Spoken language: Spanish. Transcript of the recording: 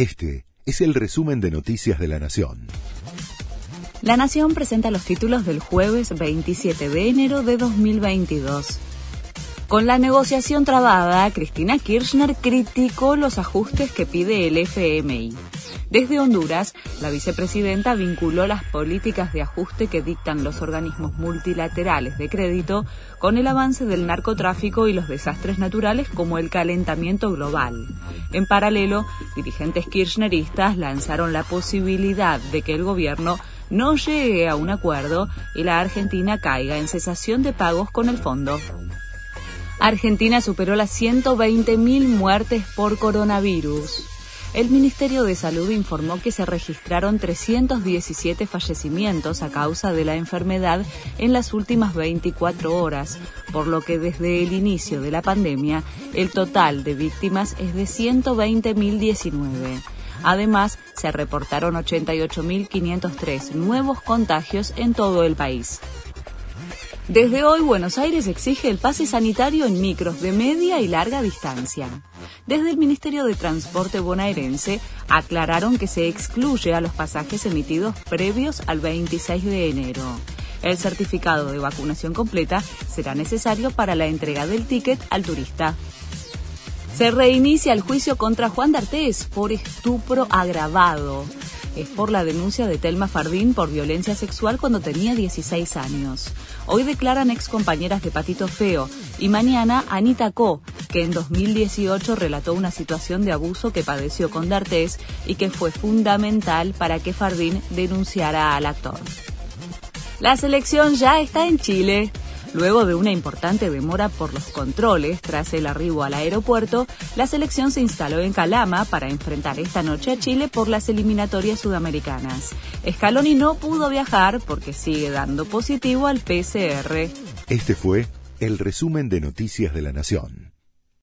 Este es el resumen de Noticias de la Nación. La Nación presenta los títulos del jueves 27 de enero de 2022. Con la negociación trabada, Cristina Kirchner criticó los ajustes que pide el FMI. Desde Honduras, la vicepresidenta vinculó las políticas de ajuste que dictan los organismos multilaterales de crédito con el avance del narcotráfico y los desastres naturales como el calentamiento global. En paralelo, dirigentes kirchneristas lanzaron la posibilidad de que el gobierno no llegue a un acuerdo y la Argentina caiga en cesación de pagos con el fondo. Argentina superó las 120.000 muertes por coronavirus. El Ministerio de Salud informó que se registraron 317 fallecimientos a causa de la enfermedad en las últimas 24 horas, por lo que desde el inicio de la pandemia el total de víctimas es de 120.019. Además, se reportaron 88.503 nuevos contagios en todo el país. Desde hoy, Buenos Aires exige el pase sanitario en micros de media y larga distancia. Desde el Ministerio de Transporte bonaerense aclararon que se excluye a los pasajes emitidos previos al 26 de enero. El certificado de vacunación completa será necesario para la entrega del ticket al turista. Se reinicia el juicio contra Juan D'Artés por estupro agravado es por la denuncia de Telma Fardín por violencia sexual cuando tenía 16 años. Hoy declaran ex compañeras de Patito Feo y mañana Anita Co, que en 2018 relató una situación de abuso que padeció con D'Artés y que fue fundamental para que Fardín denunciara al actor. La selección ya está en Chile. Luego de una importante demora por los controles tras el arribo al aeropuerto, la selección se instaló en Calama para enfrentar esta noche a Chile por las eliminatorias sudamericanas. Scaloni no pudo viajar porque sigue dando positivo al PCR. Este fue el resumen de Noticias de la Nación.